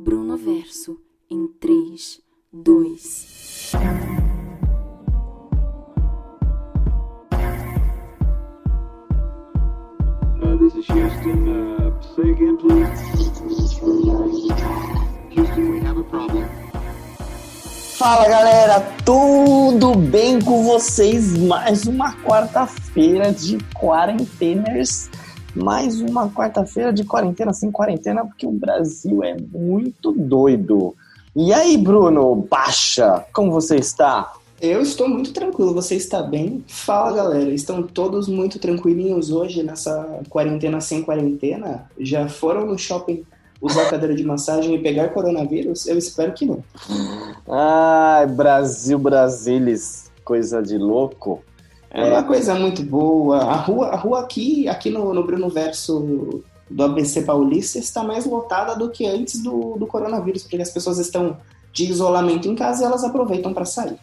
Bruno Verso em 3, 2. Uh, this is Houston. Uh, say again, please. Houston, we have a problem. Fala galera, tudo bem com vocês? Mais uma quarta-feira de quarenteners. Mais uma quarta-feira de quarentena sem quarentena, porque o Brasil é muito doido. E aí, Bruno, baixa, como você está? Eu estou muito tranquilo, você está bem? Fala galera, estão todos muito tranquilinhos hoje nessa quarentena sem quarentena? Já foram no shopping usar cadeira de massagem e pegar coronavírus? Eu espero que não. Ai, Brasil, Brasilis, coisa de louco. É uma coisa muito boa. A rua, a rua aqui, aqui no, no Bruno Verso do ABC Paulista está mais lotada do que antes do, do coronavírus, porque as pessoas estão de isolamento em casa e elas aproveitam para sair.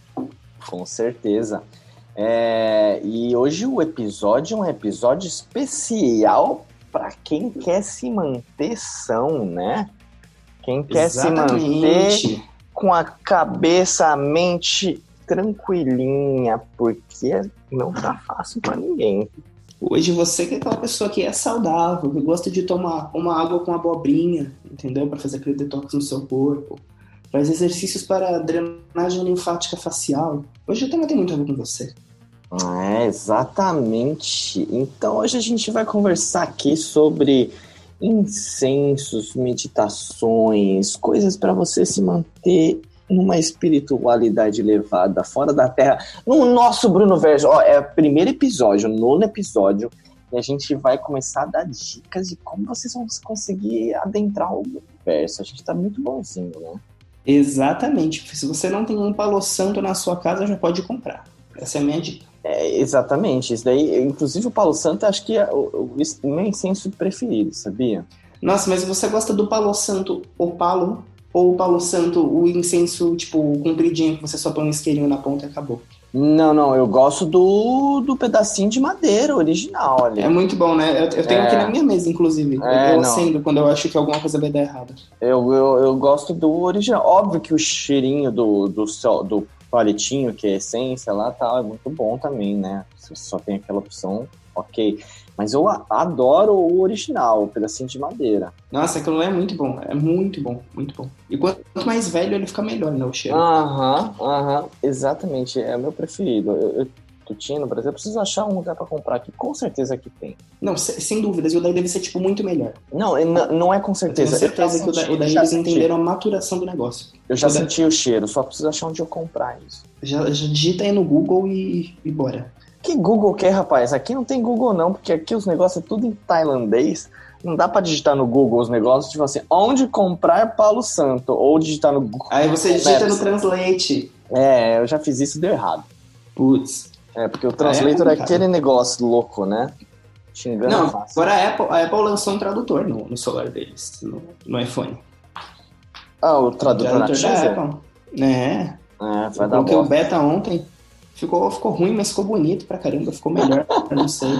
Com certeza. É, e hoje o episódio é um episódio especial para quem quer se manter são, né? Quem quer se manter com a cabeça, a mente tranquilinha, porque não tá fácil para ninguém. Hoje você que é aquela pessoa que é saudável, que gosta de tomar uma água com abobrinha, entendeu? Para fazer aquele detox no seu corpo. Faz exercícios para drenagem linfática facial. Hoje o tema tem muito a ver com você. É, exatamente. Então hoje a gente vai conversar aqui sobre incensos, meditações, coisas para você se manter numa espiritualidade elevada, fora da Terra. No nosso Bruno Verso, ó, é o primeiro episódio, o nono episódio, e a gente vai começar a dar dicas de como vocês vão conseguir adentrar o universo. A gente tá muito bonzinho, né? Exatamente. Se você não tem um palo santo na sua casa, já pode comprar. Essa é a minha dica. É, exatamente. Isso daí, inclusive o Palo Santo, acho que é o, o, meu incenso preferido, sabia? Nossa, mas você gosta do Palo Santo, o palo, ou o Palo Santo, o incenso, tipo, compridinho, que você só põe um isqueirinho na ponta e acabou? Não, não, eu gosto do, do pedacinho de madeira original ali. É muito bom, né? Eu, eu tenho É. aqui na minha mesa, inclusive. É, eu não. acendo quando eu acho que alguma coisa vai dar errado. Eu, eu, eu gosto do original. Óbvio que o cheirinho do, do, do palitinho, que é essência lá, tá, é muito bom também, né? Você só tem aquela opção, ok. Mas eu adoro o original, o pedacinho de madeira. Nossa, aquilo lá é muito bom. É muito bom, muito bom. E quanto mais velho ele fica melhor, né? O cheiro. Aham, aham, exatamente, é o meu preferido. Eu, eu, tu tinha no Brasil, eu preciso achar um lugar pra comprar aqui, com certeza que tem. Não, se- sem dúvidas. E o daí deve ser, tipo, muito melhor. Não, não é com Eu certeza. tenho certeza eu que senti- o daí eles senti. entenderam a maturação do negócio. Eu já o da- senti o cheiro, só preciso achar onde eu comprar isso. Já, já digita aí no Google e, e bora. Que Google que é, rapaz? Aqui não tem Google não, porque aqui os negócios é tudo em tailandês. Não dá pra digitar no Google os negócios, tipo assim, onde comprar Paulo Santo, ou digitar no Google. Aí você digita no. Translate. É, eu já fiz isso e deu errado. Putz. É, porque o translator é, complicado. aquele negócio louco, né? Te engana Não, fácil. agora a Apple, a Apple lançou um tradutor no, no celular deles, no, no iPhone. Ah, o tradutor Tradutor da nativo? Apple. É, É, vai eu dar coloquei o bosta. beta ontem. Ficou, ficou ruim, mas ficou bonito pra caramba. Ficou melhor, eu não sei.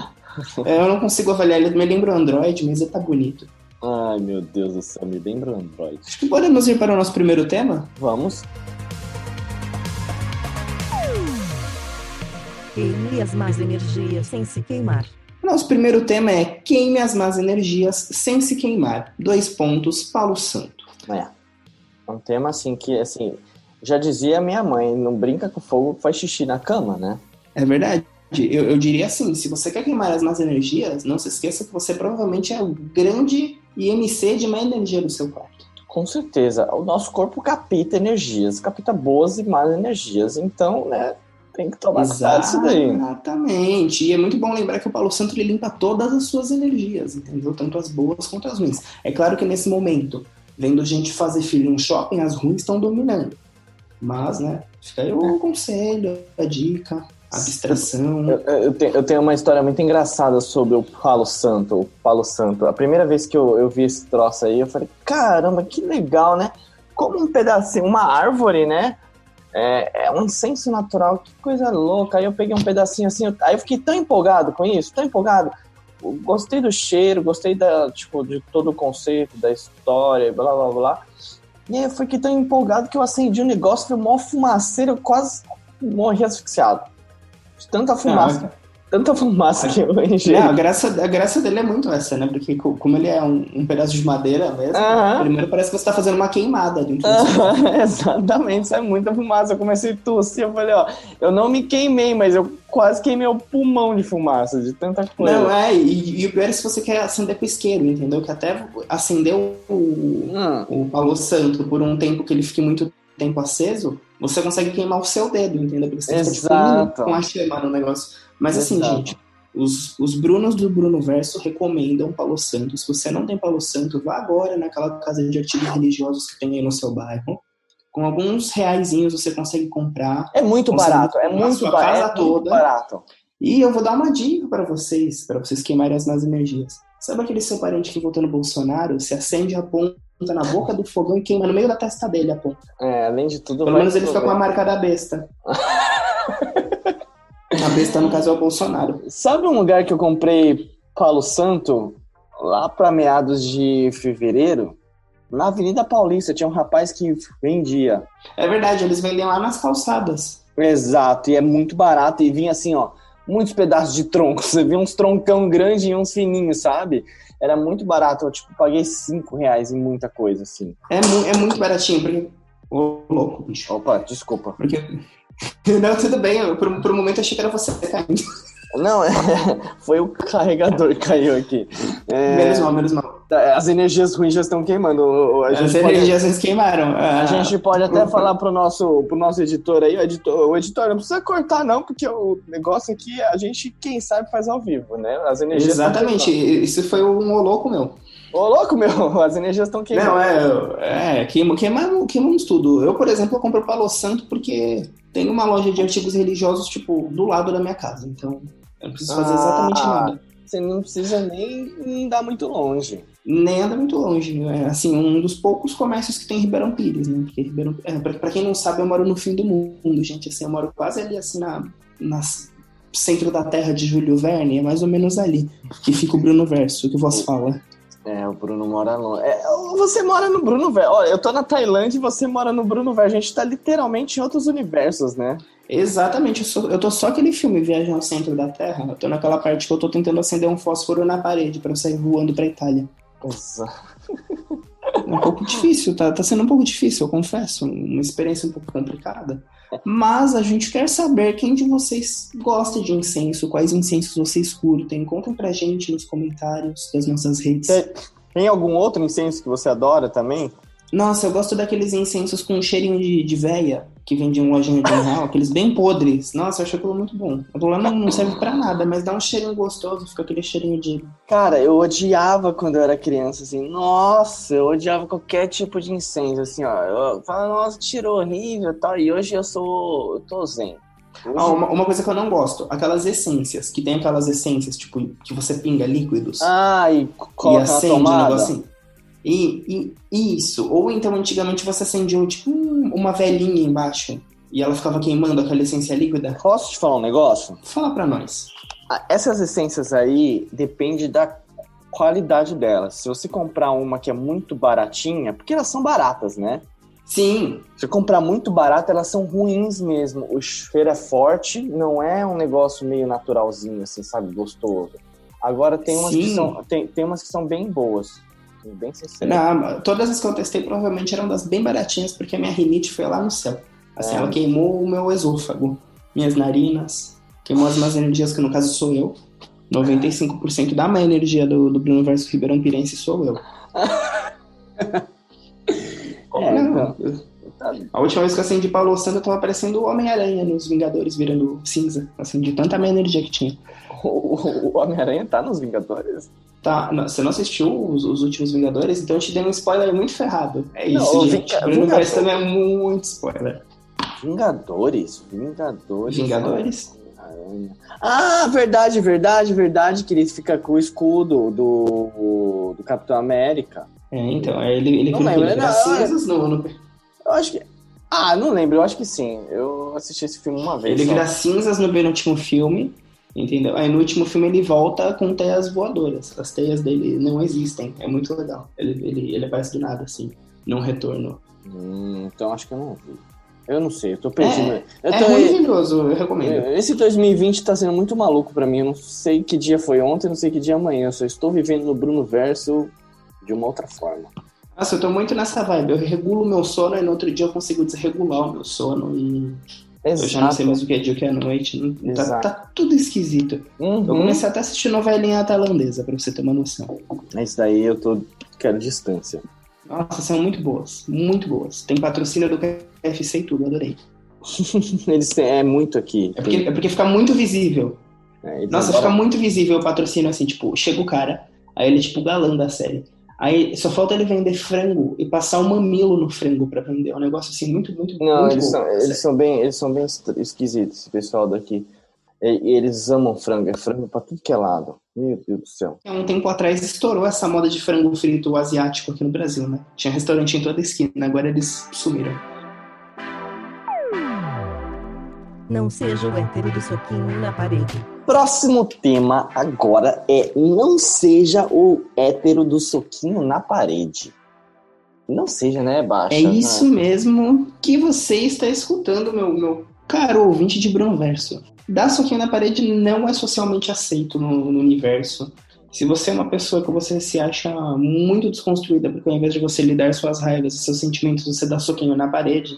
É, Eu não consigo avaliar, ele me lembra o Android, mas ele tá bonito. Ai, meu Deus do céu, me lembra o Android. Acho que podemos ir para o nosso primeiro tema? Vamos. Queime as más energias sem se queimar. Nosso primeiro tema é queime as más energias sem se queimar. Dois pontos, Paulo Santo. É. É um tema assim que, assim, já dizia minha mãe, não brinca com fogo, faz xixi na cama, né? É verdade. Eu, eu diria assim, se você quer queimar as más energias, não se esqueça que você provavelmente é o grande IMC de má energia do seu quarto. Com certeza. O nosso corpo capta energias, capta boas e más energias. Então, né, tem que tomar cuidado disso daí. Exatamente. E é muito bom lembrar que o Paulo Santo ele limpa todas as suas energias, entendeu? Tanto as boas quanto as ruins. É claro que nesse momento, vendo gente fazer filho no shopping, as ruins estão dominando. Mas, né, fica aí o conselho, a dica, a abstração. Eu, eu, tenho, eu tenho uma história muito engraçada sobre o Palo Santo. O Palo Santo. A primeira vez que eu, eu vi esse troço aí, eu falei, caramba, que legal, né? Como um pedacinho, uma árvore, né? É, é um incenso natural, que coisa louca. Aí eu peguei um pedacinho assim, aí eu fiquei tão empolgado com isso, tão empolgado. Gostei do cheiro, gostei da, tipo, de todo o conceito, da história, blá blá blá. E aí eu fiquei tão empolgado que eu acendi o negócio, foi mó fumaceira, eu quase morri asfixiado. De tanta fumaça. Tanta fumaça que eu enchi. Não, a, graça, a graça dele é muito essa, né? Porque co- como ele é um, um pedaço de madeira mesmo, Aham. primeiro parece que você tá fazendo uma queimada dentro seu Aham, Exatamente, sai muita fumaça. Eu comecei a tossir, eu falei, ó, eu não me queimei, mas eu quase queimei o pulmão de fumaça, de tanta coisa. Não, é, e, e o pior é se você quer acender com isqueiro, entendeu? Que até acender o, Hum, o palo santo por um tempo que ele fique muito tempo aceso, você consegue queimar o seu dedo, entendeu? Porque você fica tipo, Exato. com a chama no negócio. Mas assim, Exato. gente, os, os Brunos do Bruno Verso recomendam Palo Santo. Se você não tem Palo Santo, vá agora naquela casa de artigos religiosos que tem aí no seu bairro. Com alguns reaisinhos você consegue comprar. é muito barato, é muito sua barato. casa É muito toda. barato. E eu vou dar uma dica para vocês, para vocês queimarem as más energias. Sabe aquele seu parente que votou no Bolsonaro? Se acende a ponta na boca do fogão e queima no meio da testa dele a ponta. É, além de tudo, Pelo menos ele fica com a marca da besta. a besta, no caso, é o Bolsonaro. Sabe um lugar que eu comprei Palo Santo? Lá pra meados de fevereiro? Na Avenida Paulista, tinha um rapaz que vendia. É verdade, eles vendem lá nas calçadas. Exato, e é muito barato. E vinha assim, ó, muitos pedaços de tronco. Você via uns troncão grande e uns fininhos, sabe? Era muito barato. Eu, tipo, paguei 5 reais em muita coisa, assim. É, mu- é muito baratinho, porque. Ô, louco, bicho. Opa, desculpa. Porque. Não, tudo bem, eu, por, por um momento achei que era você caindo. Não, é, foi o carregador que caiu aqui. É, Menos mal, menos mal. as energias ruins já estão queimando. A As pode- energias queimaram. A Ah, gente pode até falar pro nosso, pro nosso editor aí, o editor, o editor não precisa cortar não, porque o negócio aqui a gente, quem sabe, faz ao vivo, né? As energias Exatamente, isso foi um louco meu. Ô, louco, meu, as energias estão queimando. Não, é, é queimamos, queimamos, queimamos tudo. Eu, por exemplo, eu compro o Palo Santo porque tem uma loja de artigos religiosos, tipo, do lado da minha casa. Então, eu não preciso fazer Ah. exatamente nada. Você não precisa nem andar muito longe. Nem anda muito longe. É, assim, um dos poucos comércios que tem em Ribeirão Pires, né? Porque Ribeirão, é, pra, pra quem não sabe, eu moro no fim do mundo, gente. Assim, eu moro quase ali, assim, na, centro da terra de Júlio Verne, é mais ou menos ali que fica o Bruno Verso, que vos fala. É, o Bruno mora longe. É, você mora no Bruno Velho. Olha, eu tô na Tailândia e você mora no Bruno Velho. A gente tá literalmente em outros universos, né? Exatamente, eu, sou- eu tô só aquele filme Viagem ao Centro da Terra. Eu tô naquela parte que eu tô tentando acender um fósforo na parede pra eu sair voando pra Itália. É um pouco difícil, tá, tá sendo um pouco difícil, eu confesso. Uma experiência um pouco complicada. Mas a gente quer saber quem de vocês gosta de incenso, quais incensos vocês curtem. Contem pra gente nos comentários das nossas redes. Tem, algum outro incenso que você adora também? Nossa, eu gosto daqueles incensos com cheirinho de, de véia, que vendiam em lojinha de um real, aqueles bem podres. Nossa, eu acho aquilo muito bom. Aquilo lá não, não serve pra nada, mas dá um cheirinho gostoso, fica aquele cheirinho de. Cara, eu odiava quando eu era criança, assim. Nossa, eu odiava qualquer tipo de incenso, assim, ó. Eu falava, nossa, tirou horrível e tal. E hoje eu sou. Eu tô zen. Ah, uma, uma coisa que eu não gosto, aquelas essências, que tem aquelas essências, tipo, que você pinga líquidos Ah, e e coloca na acende o tomada. negocinho. E, e isso. Ou então, antigamente, você acendia tipo um- uma velhinha embaixo e ela ficava queimando aquela essência líquida. Posso te falar um negócio? Fala pra nós. Ah, Essas essências aí depende da qualidade delas. Se você comprar uma que é muito baratinha, porque elas são baratas, né? Sim, Se comprar muito barato, elas são ruins mesmo. O cheiro é forte, não é um negócio meio naturalzinho, assim, sabe? Gostoso. Agora tem umas, que são, tem, tem umas que são bem boas. Sendo Bem sincero. Na- todas as que eu testei provavelmente eram das bem baratinhas, porque a minha rinite foi lá no céu. Assim, É. ela queimou o meu esôfago, minhas narinas, queimou as más energias, que no caso sou eu. 95% da má energia do, do Bruno versus Ribeirão Pirense sou eu. É, Não, então. Tá- A última vez que eu acendi Paulo Santo, eu tava parecendo o Homem-Aranha nos Vingadores, virando cinza. Assim, de tanta má energia que tinha. O, o- o Homem-Aranha tá nos Vingadores? Tá, não, você não assistiu os, os últimos Vingadores? Então eu te dei um spoiler muito ferrado. É Não, isso, o gente. Vinga- Bruno Vingador- Verso também é muito spoiler. Vingadores? Vingadores. Vingadores? Ah, verdade, verdade, verdade, que ele fica com o escudo do, do Capitão América. É, então, é ele, ele Não lembro, não, cinzas no, no- Eu acho que. Ah, não lembro, eu acho que sim. Eu assisti esse filme uma vez. Ele só. vira cinzas no penúltimo filme, entendeu? Aí no último filme ele volta com teias voadoras. As teias dele não existem. É muito legal. Ele, ele, ele aparece do nada, assim, num retorno. Hum, então acho que eu não vi. Eu não sei, eu tô perdido. eu É tô- maravilhoso, eu recomendo. Esse 2020 tá sendo muito maluco pra mim. Eu não sei que dia foi ontem, não sei que dia é amanhã. Eu só estou vivendo no Bruno Verso de uma outra forma. Nossa, eu tô muito nessa vibe. Eu regulo o meu sono e no outro dia eu consigo desregular o meu sono e eu já não sei mais o que é dia o que é noite. Não- Tá, Exato. tá tudo esquisito. Eu Uhum. comecei até a assistir novelinha tailandesa, pra você ter uma noção. Isso daí eu tô. Quero distância. Nossa, são muito boas, muito boas. Tem patrocínio do KFC e tudo, adorei. Eles têm, é muito aqui. É porque, é porque fica muito visível. É, Nossa, adoram- fica muito visível o patrocínio assim, tipo, chega o cara, aí ele é tipo o galã da série. Aí só falta ele vender frango e passar um mamilo no frango pra vender. É um negócio assim muito, muito, Não, muito eles bom. são, eles são bem, eles são bem esquisitos, esse pessoal daqui. E, e eles amam frango, é frango pra tudo que é lado. Meu Deus do céu. Há um tempo atrás estourou essa moda de frango frito asiático aqui no Brasil, né? Tinha restaurante em toda esquina, agora eles sumiram. Não seja o hétero do soquinho na parede. Próximo tema agora é não seja o hétero do soquinho na parede. Não seja, né, Baixa? É isso mesmo que você está escutando, meu, meu caro ouvinte de Brunverso. Dar soquinho na parede não é socialmente aceito no, no universo. Se você é uma pessoa que você se acha muito desconstruída, porque ao invés de você lidar suas raivas e seus sentimentos, você dá soquinho na parede,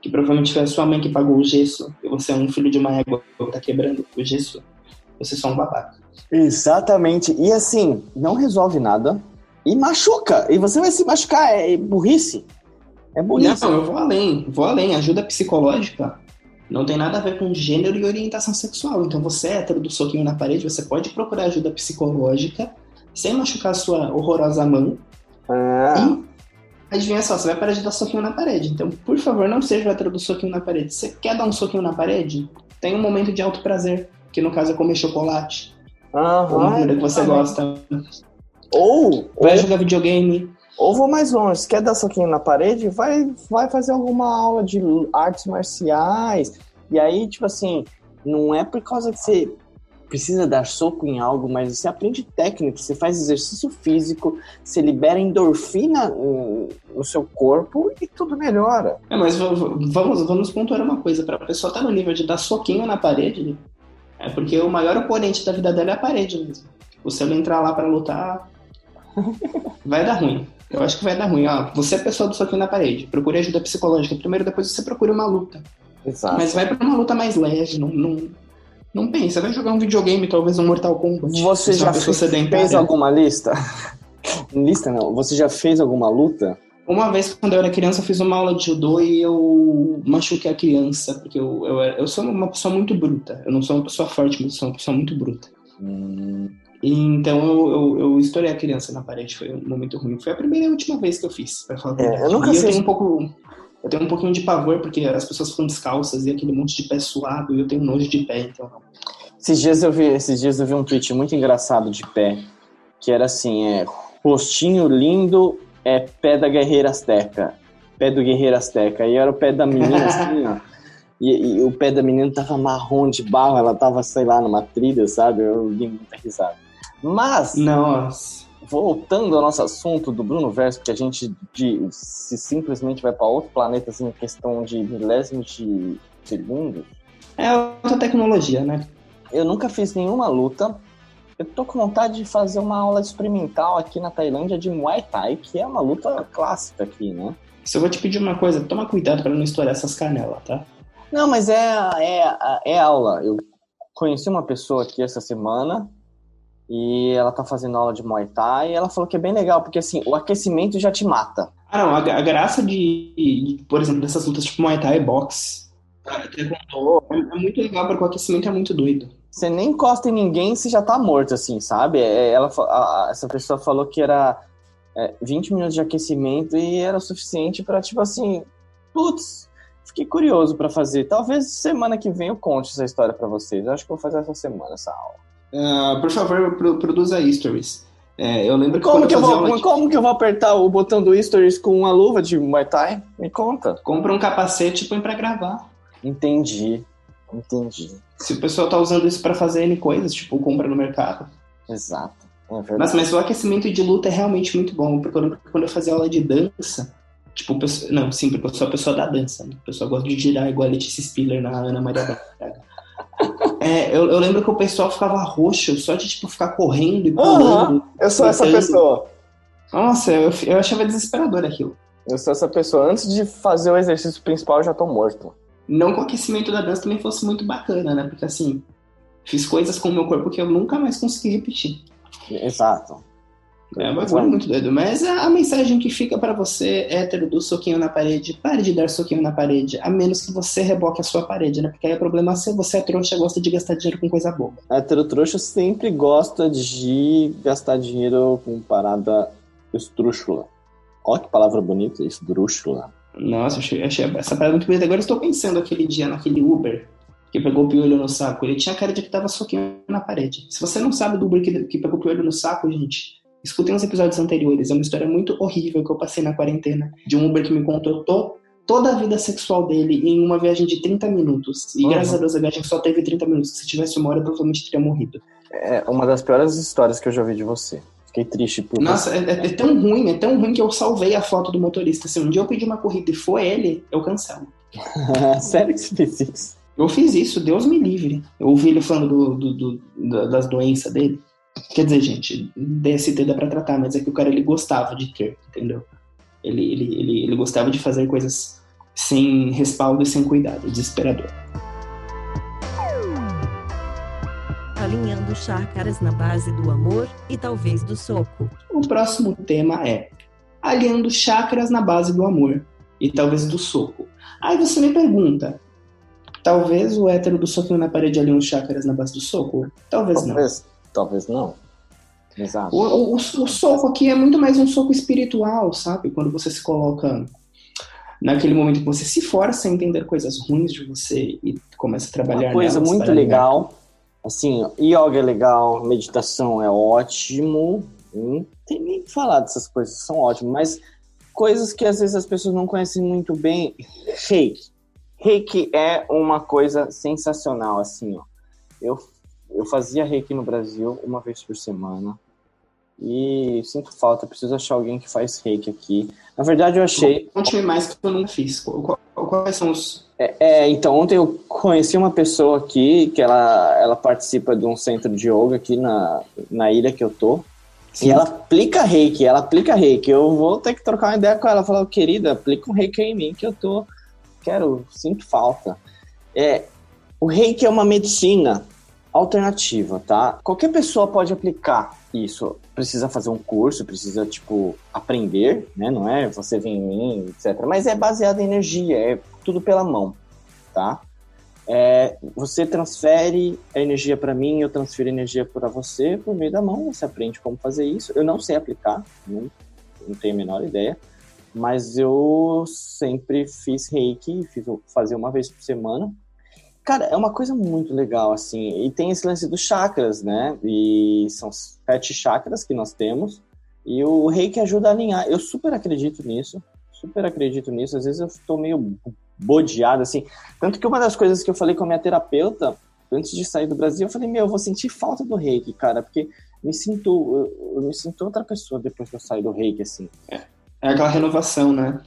que provavelmente foi a sua mãe que pagou o gesso, e você é um filho de uma égua que tá quebrando o gesso, você é só um babaca. Exatamente. E assim, não resolve nada e machuca. E você vai se machucar. É burrice. É burrice. Não, eu vou além, vou além. Ajuda psicológica não tem nada a ver com gênero e orientação sexual. Então você é hétero do soquinho na parede, você pode procurar ajuda psicológica sem machucar sua horrorosa mão. Ah, E adivinha só, você vai parar de dar soquinho na parede. Então, por favor, não seja o hétero do soquinho na parede. Você quer dar um soquinho na parede? Tem um momento de alto prazer, que no caso é comer chocolate. aham, ou uma comida que você exatamente. gosta. Ou, Vai ou, jogar videogame. ou vou mais longe. Se quer dar soquinho na parede, vai, vai fazer alguma aula de artes marciais. E aí, tipo assim, não é por causa que você precisa dar soco em algo, mas você aprende técnica, você faz exercício físico, você libera endorfina hum, no seu corpo e tudo melhora. É, mas vamos, vamos pontuar uma coisa. Pra pessoa estar no nível de dar soquinho na parede, é porque o maior oponente da vida dela é a parede mesmo. O se ela entrar lá pra lutar, vai dar ruim. Eu acho que vai dar ruim. Ó, você é pessoa do soquinho na parede. Procure ajuda psicológica primeiro, depois você procura uma luta. Exato. Mas vai pra uma luta mais leve. Não, não, não pensa. Vai jogar um videogame, talvez um Mortal Kombat. Você é já fez, fez alguma lista? lista não. Você já fez alguma luta? Uma vez, quando eu era criança, eu fiz uma aula de judô e eu machuquei a criança, porque eu, eu, eu sou uma pessoa muito bruta. Eu não sou uma pessoa forte, mas eu sou uma pessoa muito bruta. E então eu, eu, eu estourei a criança na parede, foi um momento ruim. Foi a primeira e última vez que eu fiz, pra falar É, eu nunca e eu fiz- tenho um pouco. Eu tenho um pouquinho de pavor, porque as pessoas ficam descalças e aquele monte de pé suado, e eu tenho nojo de pé, então não. Esses dias eu vi, esses dias eu vi um tweet muito engraçado de pé, que era assim, é rostinho lindo é pé da guerreira azteca, pé do guerreiro azteca. E era o pé da menina assim, ó. E, e o pé da menina tava marrom de barro, ela tava, sei lá, numa trilha, sabe? Eu dei muita risada. Mas, Nossa. voltando ao nosso assunto do Bruno Verso, que a gente de- se simplesmente vai para outro planeta assim, em questão de milésimos de segundos, É alta tecnologia, né? eu nunca fiz nenhuma luta. Eu tô com vontade de fazer uma aula experimental aqui na Tailândia de Muay Thai, que é uma luta clássica aqui, né? Se eu vou te pedir uma coisa, toma cuidado pra não estourar essas canelas, tá? Não, mas é, é, é aula. Eu conheci uma pessoa aqui essa semana e ela tá fazendo aula de Muay Thai e ela falou que é bem legal, porque assim, o aquecimento já te mata. Ah, não, a, a graça de, de, por exemplo, dessas lutas tipo Muay Thai, boxe, taekwondo, é, é muito legal porque o aquecimento é muito doido. Você nem encosta em ninguém se já tá morto, assim, sabe? É, Ela, a- essa pessoa falou que era é, 20 minutos de aquecimento e era o suficiente pra, tipo assim, putz, fiquei curioso pra fazer. Talvez semana que vem eu conte essa história pra vocês. Eu acho que vou fazer essa semana essa aula. Ah, por favor, pro- produza stories. É, eu lembro que Como que, eu vou, de- como que eu vou apertar o botão do Stories com uma luva de Muay Thai? Me conta. compra um capacete e põe pra gravar. Entendi. Entendi. Se o pessoal tá usando isso pra fazer N coisas, tipo, compra no mercado. Exato. É. Mas, mas o aquecimento de luta é realmente muito bom, porque eu lembro que quando eu fazia aula de dança, Tipo, pessoa- não, sim, porque eu sou a pessoa da dança. Né? O pessoal gosta de girar igual a Letícia Spiller na Ana Maria Braga. É, eu, eu lembro que o pessoal ficava roxo só de, tipo, ficar correndo e pulando. Eu sou essa pessoa. Nossa, eu, eu achava desesperador aquilo. Eu sou essa pessoa. Antes de fazer o exercício principal, eu já tô morto. Não que o aquecimento da dança também fosse muito bacana, né? Porque, assim, fiz coisas com o meu corpo que eu nunca mais consegui repetir. Exato. É um bagulho muito doido. Mas a, a mensagem que fica pra você, hétero do soquinho na parede, pare de dar soquinho na parede, a menos que você reboque a sua parede, né? Porque aí o problema é se você é trouxa gosta de gastar dinheiro com coisa boba. Hétero trouxa sempre gosta de gastar dinheiro com parada esdrúxula. Ó que palavra bonita, esdrúxula. Nossa, achei, achei essa parada muito bonita. Agora eu estou pensando aquele dia naquele Uber que pegou o piolho no saco. Ele tinha cara de que tava soquinho na parede. Se você não sabe do Uber que, que pegou o piolho no saco, gente, escutem os episódios anteriores. É uma história muito horrível que eu passei na quarentena. De um Uber que me contou to- toda a vida sexual dele em uma viagem de 30 minutos. E Uhum. graças a Deus a viagem só teve 30 minutos. Se tivesse uma hora, eu provavelmente teria morrido. É uma das piores histórias que eu já ouvi de você. Fiquei triste por Nossa, é, é- tão ruim, é tão ruim que eu salvei a foto do motorista. Se um dia eu pedir uma corrida e for ele, eu cancelo. Sério que você fez isso? Eu fiz isso, Deus me livre. Eu ouvi ele falando do, do- do- da- das doenças dele. Quer dizer, gente, DST dá pra tratar, mas é que o cara ele gostava de ter, entendeu? Ele, ele, ele, ele gostava de fazer coisas sem respaldo e sem cuidado, desesperador. Alinhando chácaras na base do amor e talvez do soco. O próximo tema é alinhando chakras na base do amor e talvez do soco. Aí você me pergunta, talvez o hétero do soquinho na parede alinhe os chakras na base do soco? Talvez não. Talvez, talvez não. Exato. O, o- o soco aqui é muito mais um soco espiritual, sabe? Quando você se coloca naquele momento que você se força a entender coisas ruins de você e começa a trabalhar Uma coisa nelas muito legal. Assim, yoga é legal, meditação é ótimo. Não tem nem que falar dessas coisas, são ótimas. Mas coisas que às vezes as pessoas não conhecem muito bem. Reiki. Reiki é uma coisa sensacional, assim, ó. Eu, eu fazia reiki no Brasil uma vez por semana. E sinto falta, preciso achar alguém que faz reiki aqui. Na verdade, eu achei. Conte-me mais que eu nunca fiz. Quais são os. É, então, ontem eu conheci uma pessoa aqui que ela, ela participa de um centro de yoga aqui na, na ilha que eu tô. E ela aplica reiki, ela aplica reiki. Eu vou ter que trocar uma ideia com ela. Falar, querida, aplica um reiki em mim que eu tô. Quero, sinto falta. É, o reiki é uma medicina alternativa, tá? Qualquer pessoa pode aplicar isso. Precisa fazer um curso, precisa, tipo, aprender, né? Não é você vem em mim, etc. Mas é baseado em energia, é tudo pela mão, tá? É, você transfere a energia para mim, eu transfiro energia para você por meio da mão. Você aprende como fazer isso. Eu não sei aplicar, não, não tenho a menor ideia, mas eu sempre fiz reiki, fiz, fazia uma vez por semana. Cara, é uma coisa muito legal, assim. E tem esse lance dos chakras, né? E são sete chakras que nós temos. E o reiki ajuda a alinhar. Eu super acredito nisso. Super acredito nisso. Às vezes eu tô meio bodeado, assim. Tanto que uma das coisas que eu falei com a minha terapeuta, antes de sair do Brasil, eu falei, meu, eu vou sentir falta do reiki, cara. Porque me sinto, eu, eu me sinto outra pessoa depois que eu saio do reiki, assim. É aquela renovação, né?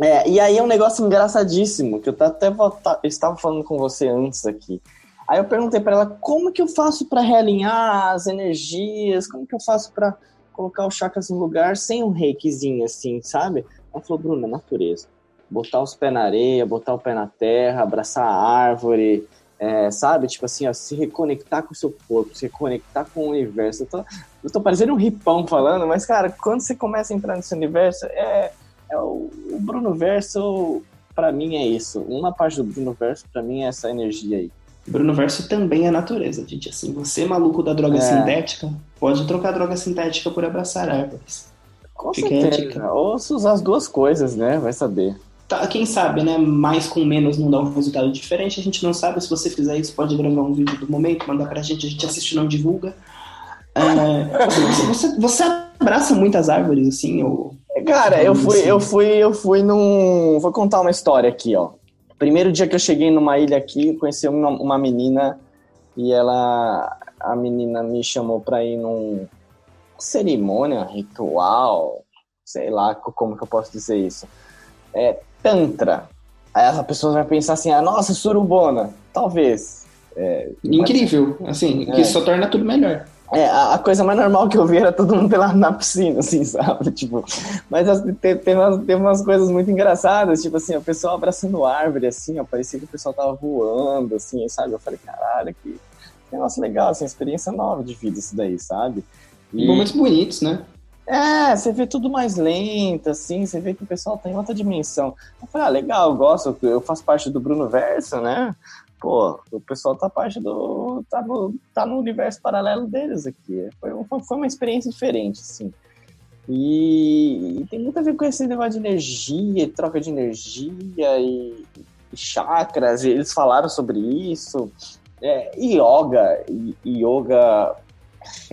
É, e aí é um negócio engraçadíssimo, que eu até volta- eu estava falando com você antes aqui. Aí eu perguntei pra ela como que eu faço pra realinhar as energias, como que eu faço pra colocar os chakras no lugar sem um reikizinho assim, sabe? Ela falou, Bruna, natureza. Botar os pés na areia, botar o pé na terra, abraçar a árvore, é, sabe? Tipo assim, ó, se reconectar com o seu corpo, se reconectar com o universo. Eu tô, eu tô parecendo um ripão falando, mas, cara, quando você começa a entrar nesse universo, é, é o, Bruno Verso, pra mim, é isso. Uma parte do Bruno Verso, pra mim, é essa energia aí. Bruno Verso também é natureza, gente. Assim, você maluco da droga É. sintética, pode trocar droga sintética por abraçar árvores. Com Fica certeza. Ou se usar as duas coisas, né? Vai saber. Tá, quem sabe, né? Mais com menos não dá um resultado diferente. A gente não sabe. Se você fizer isso, pode gravar um vídeo do momento, mandar pra gente. A gente assiste e não divulga. É, você, você- você abraça muitas árvores, assim, ou. Cara, eu fui, eu fui, eu fui num. Vou contar uma história aqui, ó. Primeiro dia que eu cheguei numa ilha aqui, conheci uma, uma menina e ela. A menina me chamou pra ir num cerimônia, ritual, sei lá co- como que eu posso dizer isso. é Tantra. Aí a pessoa vai pensar assim, ah, nossa, surubona. Talvez. É, Incrível, assim, que É. só torna tudo melhor. É, a, a coisa mais normal que eu vi era todo mundo pelado na piscina, assim, sabe? Tipo, mas tem, tem, umas, tem umas coisas muito engraçadas, tipo assim, o pessoal abraçando árvore, assim, ó, parecia que o pessoal tava voando, assim, sabe? Eu falei, caralho, que que negócio legal, assim, experiência nova de vida isso daí, sabe? E, Momentos bonitos, né? é, você vê tudo mais lento, assim, você vê que o pessoal tá em outra dimensão. Eu falei, ah, legal, eu gosto, eu faço parte do Bruno Verso, né? Pô, o pessoal tá parte do. tá no, tá no universo paralelo deles aqui. Foi, foi uma experiência diferente, assim. E, e tem muito a ver com esse negócio de energia, troca de energia e, e chakras, e eles falaram sobre isso. É, yoga, e- yoga,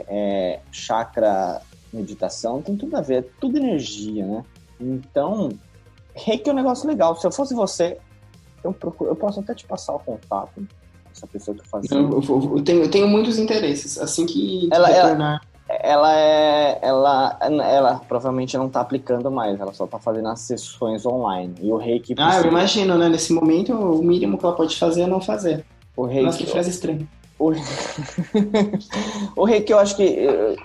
é, chakra, meditação, tem tudo a ver, é tudo energia, né? Então, reiki é um negócio legal. Se eu fosse você, eu, procuro, eu posso até te passar o contato dessa pessoa que fazia. Eu, eu- eu tenho, eu tenho muitos interesses. Assim que Ela- ela- retornar. Ela é. Ela, ela provavelmente não tá aplicando mais, ela só tá fazendo as sessões online. E o reiki. Ah, eu precisa- imagino, né? Nesse momento, o mínimo que ela pode fazer é não fazer. o reiki, Nossa, que frase estranha. O, o reiki, eu acho que. eu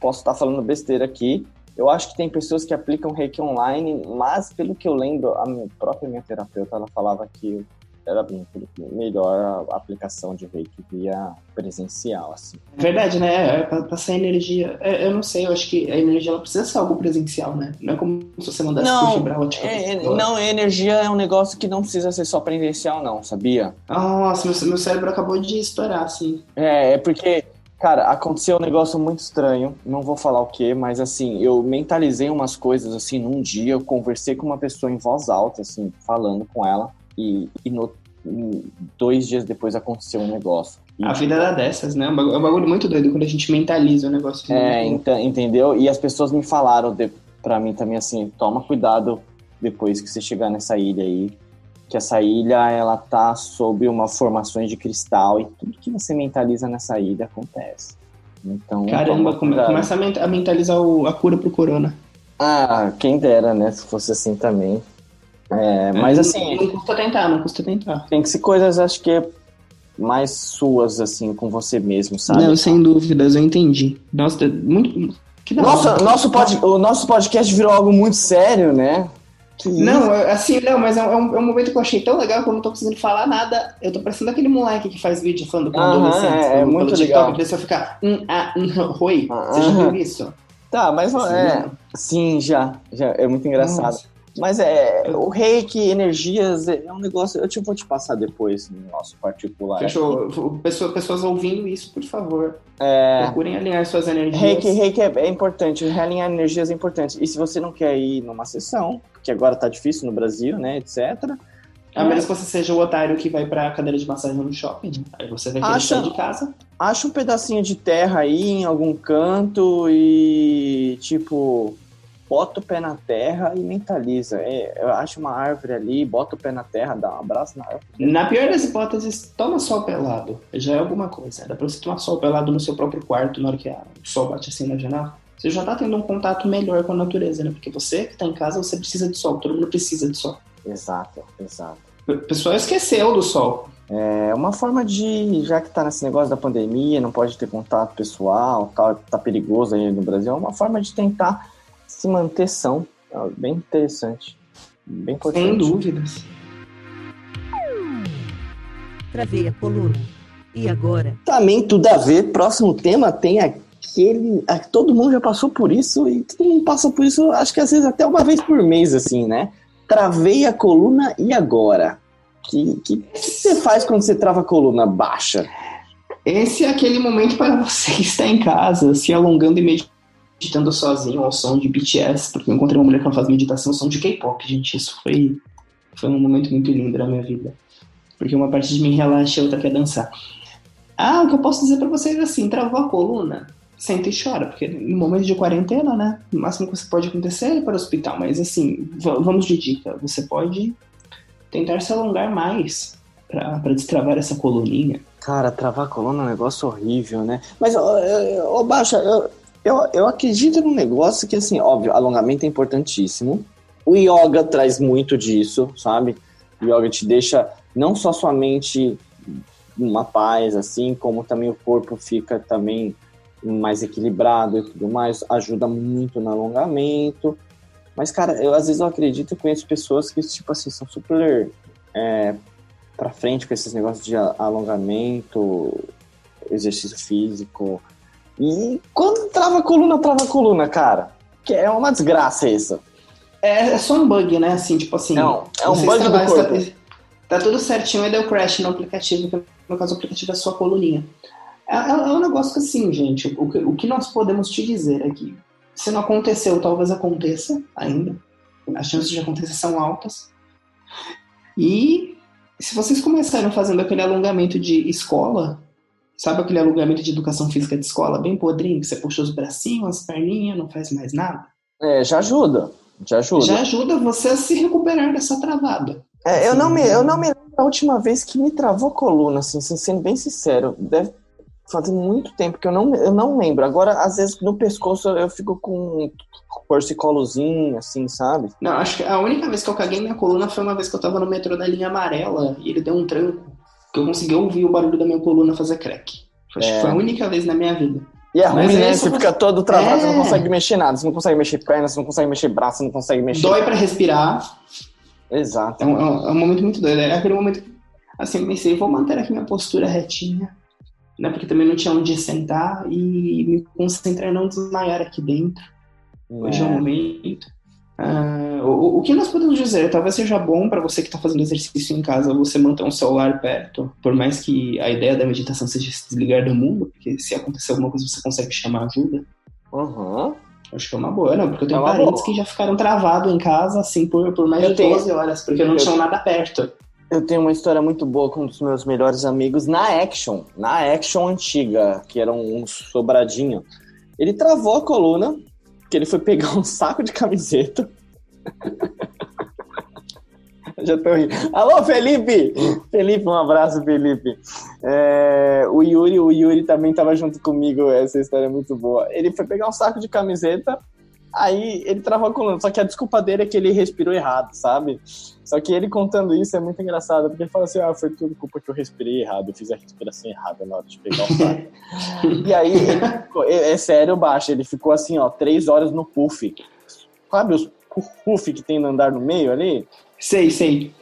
posso estar falando besteira aqui. Eu acho que tem pessoas que aplicam reiki online, mas pelo que eu lembro, a minha própria minha terapeuta ela falava que era bem melhor a aplicação de reiki via presencial, assim. Verdade, né? É, passar energia. É, eu não sei, eu acho que a energia ela precisa ser algo presencial, né? Não é como se você mandasse Não, fibra ótica. é, é, não, energia é um negócio que não precisa ser só presencial, não, sabia? Nossa, meu, meu cérebro acabou de estourar, assim. É, é porque, cara, aconteceu um negócio muito estranho. Não vou falar o que, mas assim, eu mentalizei umas coisas assim num dia. Eu conversei com uma pessoa em voz alta, assim, falando com ela. E, e no, dois dias depois aconteceu um negócio. E, A vida era dessas, né? É um bagulho, é um bagulho muito doido quando a gente mentaliza o negócio. É, enta- entendeu? E as pessoas me falaram de, pra mim também assim, toma cuidado depois que você chegar nessa ilha aí, que essa ilha ela tá sob uma formações de cristal e tudo que você mentaliza nessa ilha acontece. Então, Caramba, começa a ment- a mentalizar o- a cura pro corona. Ah, quem dera, né? Se fosse assim também. É, mas Não- assim, Não custa tentar, não custa tentar. tem que ser coisas, acho que é mais suas, assim, com você mesmo, sabe? Não, sem dúvidas, eu entendi. Nossa, muito. Nossa, nosso pod, o nosso podcast virou algo muito sério, né? Que Não, é- assim, não, mas é um, é um momento que eu achei tão legal que eu não tô conseguindo falar nada. Eu tô parecendo aquele moleque que faz vídeo falando com Aham, adolescentes. é, é muito pelo legal. TikTok, daí você ficar. Hum, ah, hum, oi. Você já viu isso? Tá, mas é. Sim, já. já é muito engraçado. Nossa. Mas é. O reiki, energias, é um negócio. Eu te, vou te passar depois no nosso particular. Fechou. Pessoa- pessoas ouvindo isso, por favor, É. procurem alinhar suas energias. Reiki, reiki é, é importante, realinhar energias é importante. E se você não quer ir numa sessão, que agora tá difícil no Brasil, né, etc. A menos que você seja o otário que vai pra cadeira de massagem no shopping. Aí você vai querer Acha- sair de casa. Acha um pedacinho de terra aí em algum canto e, tipo, bota o pé na terra e mentaliza. É, eu acho uma árvore ali, bota o pé na terra, dá um abraço na árvore. Na pior das hipóteses, toma sol pelado. Já é alguma coisa. Dá pra você tomar sol pelado no seu próprio quarto na hora que o sol bate assim na janela. Você já tá tendo um contato melhor com a natureza, né? Porque você que tá em casa, você precisa de sol. Todo mundo precisa de sol. Exato, exato. O pessoal esqueceu do sol. É uma forma de, já que tá nesse negócio da pandemia, não pode ter contato pessoal, tá, tá perigoso aí no Brasil, é uma forma de tentar se manter são. É bem interessante. Bem importante. Sem dúvidas. Travei a coluna. E agora? Também tudo a ver. Próximo tema tem aquele. Todo mundo já passou por isso e todo mundo passa por isso, acho que às vezes até uma vez por mês, assim, né? Travei a coluna e agora? Que que, que você faz quando você trava a coluna baixa? Esse é aquele momento para você que está em casa, se alongando e meditando sozinho ao som de BTS, porque eu encontrei uma mulher que ela faz meditação ao som de K-pop, gente. Isso foi, foi um momento muito lindo na minha vida. Porque uma parte de mim relaxa e outra quer dançar. Ah, o que eu posso dizer para vocês é assim, travou a coluna, senta e chora, porque no momento de quarentena, né, o máximo que você pode acontecer é ir para o hospital, mas assim, va- vamos de dica, você pode tentar se alongar mais para destravar essa coluninha. Cara, travar a coluna é um negócio horrível, né? Mas, ô, ô, ô, Baixa, eu, eu, eu acredito num negócio que, assim, óbvio, alongamento é importantíssimo. O yoga traz muito disso, sabe? O yoga te deixa não só sua mente uma paz, assim, como também o corpo fica também mais equilibrado e tudo mais, ajuda muito no alongamento. Mas, cara, eu às vezes eu acredito, eu conheço pessoas que, tipo assim, são super é, pra frente com esses negócios de alongamento, exercício físico. E quando trava a coluna, trava a coluna, cara. Que é uma desgraça isso. É, é só um bug, né? Assim, tipo assim. Não, é um vocês bug do trabalham- corpo. Tá, tá tudo certinho e deu crash no aplicativo, que no caso o aplicativo é sua coluninha. É, é- é um negócio que assim, gente, o que, o que nós podemos te dizer é que se não aconteceu, talvez aconteça ainda. As chances de acontecer são altas. E se vocês começaram fazendo aquele alongamento de escola, sabe aquele alongamento de educação física de escola, bem podrinho, que você puxa os bracinhos, as perninhas, não faz mais nada? É, já ajuda. Já ajuda. já ajuda você a se recuperar dessa travada. É, eu Assim, não me, eu não me lembro da última vez que me travou a coluna, assim, sendo bem sincero. Deve fazer muito tempo que eu não, eu não lembro. Agora, às vezes, no pescoço eu fico com um torcicolozinho, assim, sabe? Não, acho que a única vez que eu caguei minha coluna foi uma vez que eu tava no metrô da linha amarela e ele deu um tranco que eu consegui ouvir o barulho da minha coluna fazer crack. Acho É. que foi a única vez na minha vida. E é ruim, é né? Você fica todo travado, você não É. consegue mexer nada. Você não consegue mexer perna, você não consegue mexer braço, você não consegue mexer... Dói pra respirar, Exato. é um, é um- é momento muito doido. É aquele momento que, assim, eu pensei, vou manter aqui minha postura retinha, né? Porque também não tinha onde sentar e me concentrar não desmaiar aqui dentro. Hoje é o É. momento. Ah, o, o que nós podemos dizer? Talvez seja bom para você que está fazendo exercício em casa você manter um celular perto, por mais que a ideia da meditação seja se desligar do mundo, porque se acontecer alguma coisa você consegue chamar ajuda. Uhum. Acho que é uma boa, não, porque eu tenho É parentes boa. que já ficaram travados em casa assim por, por mais Eu de tenho- 12 horas, porque não eu- tinham nada perto. Eu tenho uma história muito boa com um dos meus melhores amigos na Action, na Action antiga, que era um sobradinho. Ele travou a coluna, que ele foi pegar um saco de camiseta. Já tô rindo. Alô, Felipe! Felipe, um abraço, Felipe. É, o Yuri, o Yuri também tava junto comigo, essa história é muito boa. Ele foi pegar um saco de camiseta, aí ele travou a coluna, só que a desculpa dele é que ele respirou errado, sabe? Só que ele contando isso é muito engraçado, porque ele fala assim: ah, foi tudo culpa que eu respirei errado, eu fiz a respiração errada na hora de pegar o saco. e aí, ele ficou- é, é sério, baixo, ele ficou assim, ó, três horas no puff. Sabe os puff que tem no andar no meio ali? Sei, sei.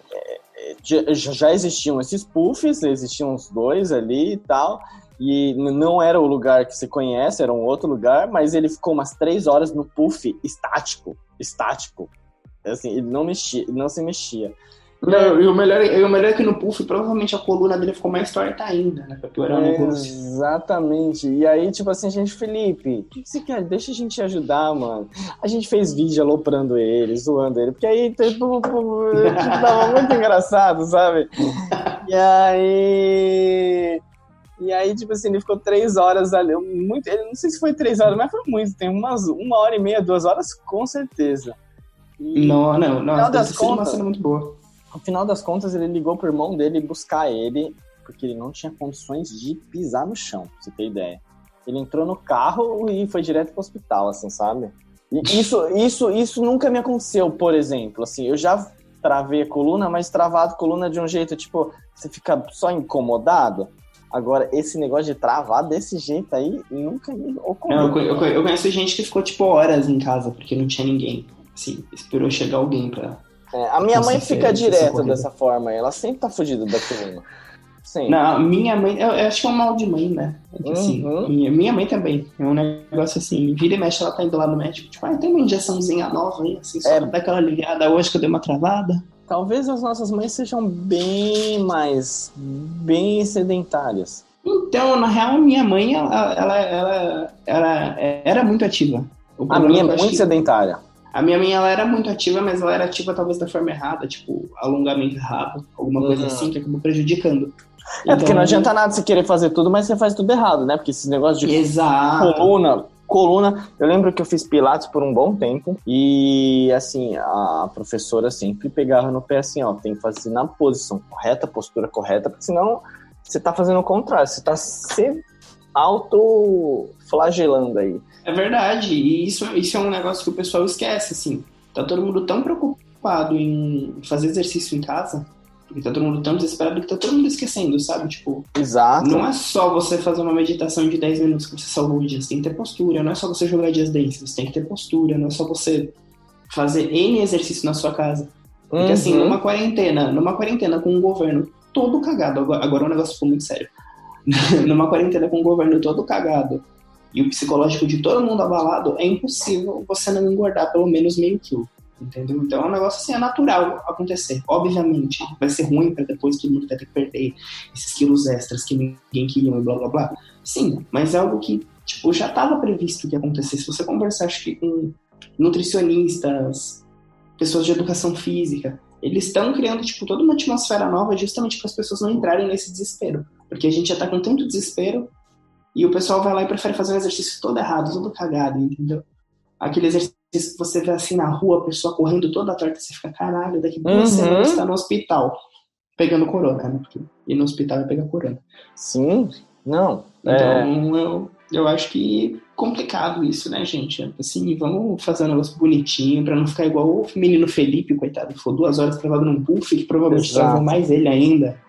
já, já existiam esses puffs, existiam uns dois ali e tal. E não era o lugar que você conhece, era um outro lugar, mas ele ficou umas três horas no puff estático. Estático. Assim, ele não mexia, não se mexia. Não, e o melhor, e o melhor é que no puff provavelmente a coluna dele ficou mais torta ainda, né? Pra piorar negócio. Exatamente. E aí, tipo assim, gente, Felipe, o que você quer? Deixa a gente ajudar, mano. A gente fez vídeo aloprando ele, zoando ele, porque aí tipo, tipo, tava muito engraçado, sabe? E aí. E aí, tipo assim, ele ficou três horas ali. Muito, ele não sei se foi três horas, mas foi muito. Tem umas uma hora e meia, duas horas, com certeza. E- Não, não, não. Final das ter sido uma contas- cena muito boa. no final das contas, ele ligou pro irmão dele buscar ele, porque ele não tinha condições de pisar no chão, pra você ter ideia. Ele entrou no carro e foi direto pro hospital, assim, sabe? E isso, isso, isso nunca me aconteceu, por exemplo. Assim, eu já travei a coluna, mas travado a coluna de um jeito, tipo, você fica só incomodado. Agora, esse negócio de travar desse jeito aí, nunca me ocorreu. Não, eu, eu conhe- eu conheço gente que ficou, tipo, horas em casa porque não tinha ninguém. Assim, esperou chegar alguém pra. É, a minha mãe fica direto dessa forma, ela sempre tá fugida da coluna. Sempre. Não, minha mãe, eu, eu acho que é um mal de mãe, né? Que, assim, Uhum. minha, minha mãe também. É um negócio assim, vira e mexe, ela tá indo lá no médico, tipo, ah, tem uma injeçãozinha nova aí, assim, só É. pra dar aquela ligada hoje que eu dei uma travada. Talvez as nossas mães sejam bem mais. bem sedentárias. Então, na real, minha mãe, ela, ela, ela, ela era muito ativa. A minha é muito que- sedentária. A minha mãe, ela era muito ativa, mas ela era ativa talvez da forma errada, tipo, alongamento errado, alguma coisa Uhum. assim, que acabou prejudicando. É porque Então, não adianta nada você querer fazer tudo, mas você faz tudo errado, né? Porque esses negócios de Exato. coluna. Coluna, eu lembro que eu fiz pilates por um bom tempo e assim, a professora sempre pegava no pé assim, ó, tem que fazer na posição correta, postura correta, porque senão você tá fazendo o contrário, você tá se auto-flagelando aí. É verdade, e isso, isso é um negócio que o pessoal esquece, assim. tá todo mundo tão preocupado em fazer exercício em casa, porque tá todo mundo tão desesperado que tá todo mundo esquecendo, sabe? Tipo, Exato. não é só você fazer uma meditação de 10 minutos que você salvou o dia, você tem que ter postura, não é só você jogar dias dance, você tem que ter postura, não é só você fazer N exercício na sua casa. Porque assim, Uhum. numa quarentena, numa quarentena com um governo todo cagado, agora, agora o negócio ficou muito sério. numa quarentena com um governo todo cagado e o psicológico de todo mundo abalado, é impossível você não engordar pelo menos meio quilo. Entendeu? Então é um negócio assim, é natural acontecer. Obviamente, vai ser ruim pra depois todo mundo vai ter que perder esses quilos extras que ninguém queria e blá blá blá. Sim, mas é algo que tipo, já estava previsto que ia acontecer. Se você conversar, acho que com nutricionistas, pessoas de educação física, eles estão criando tipo, toda uma atmosfera nova justamente para as pessoas não entrarem nesse desespero. Porque a gente já tá com tanto desespero e o pessoal vai lá e prefere fazer um exercício todo errado, todo cagado, entendeu? Aquele exercício que você vê assim na rua, a pessoa correndo toda torta, você fica, caralho, daqui duas Uhum. semanas você tá no hospital pegando corona, né? Porque ir no hospital é pegar corona. Sim, não. É, Então, eu, eu acho que complicado isso, né, gente? Assim, vamos fazer um negócio bonitinho pra não ficar igual o menino Felipe, coitado, ficou duas horas travado num puff, que provavelmente Exato. travou mais ele ainda.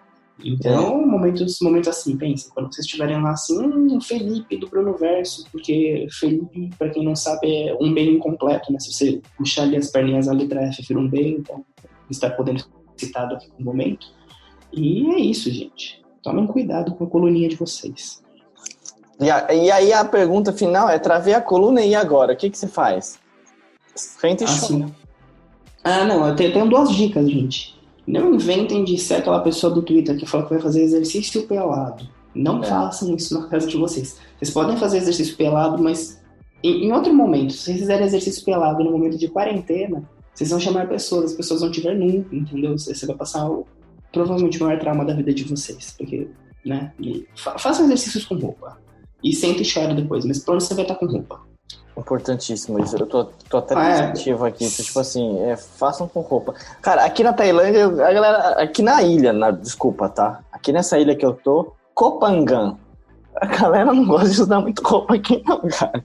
Então, momentos, momentos assim, pensem, quando vocês estiverem lá assim, hum, Felipe do Bruno Verso, porque Felipe, pra quem não sabe, é um B incompleto, né? Se você puxar ali as perninhas, a letra F vira um B, então está podendo ser citado aqui no momento. E é isso, gente. Tomem cuidado com a coluninha de vocês. E, a- e aí a pergunta final é: travei a coluna e agora? O que, que você faz? Frente e. Assim. Ah, não, eu tenho, eu tenho duas dicas, gente. Não inventem de ser aquela pessoa do Twitter que fala que vai fazer exercício pelado. Não É. façam isso na casa de vocês. Vocês podem fazer exercício pelado, mas em, em outro momento, se vocês fizerem exercício pelado no momento de quarentena, vocês vão chamar pessoas, as pessoas vão te ver nu, entendeu? Você, você vai passar o, provavelmente o maior trauma da vida de vocês. Porque, né? Fa façam exercícios com roupa. E senta e chora depois, mas menos você vai estar com roupa. Importantíssimo isso. Eu tô, tô até Ah, é. aqui. Tipo assim, é, façam com roupa. Cara, aqui na Tailândia, a galera. Aqui na ilha, na, desculpa, tá? Aqui nessa ilha que eu tô, Kopangan. A galera não gosta de usar muito roupa aqui, não, cara.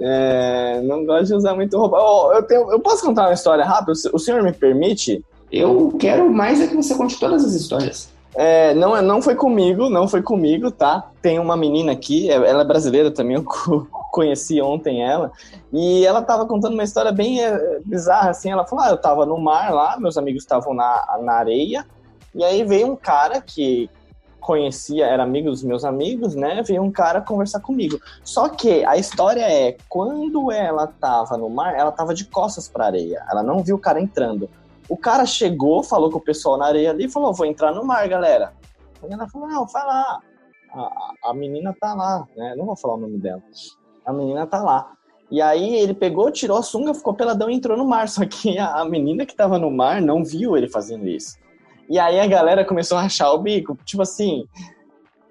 É, não gosta de usar muito roupa. Ó, eu, tenho, eu posso contar uma história rápida? O senhor me permite? Eu quero mais é que você conte todas as histórias. É, não, não foi comigo, não foi comigo, tá? Tem uma menina aqui, é- ela é brasileira também, eu co- conheci ontem ela, e ela tava contando uma história bem é, bizarra, assim, ela falou, ah, eu tava no mar lá, meus amigos estavam na, na areia, e aí veio um cara que conhecia, era amigo dos meus amigos, né, veio um cara conversar comigo. Só que a história é, quando ela tava no mar, ela tava de costas pra areia, ela não viu o cara entrando. O cara chegou, falou com o pessoal na areia ali e falou: vou entrar no mar, galera. Aí ela falou: não, vai lá. A, a- a menina tá lá, né? Não vou falar o nome dela. A menina tá lá. E aí ele pegou, tirou a sunga, ficou peladão e entrou no mar. Só que a, a menina que tava no mar não viu ele fazendo isso. E aí a galera começou a rachar o bico. Tipo assim,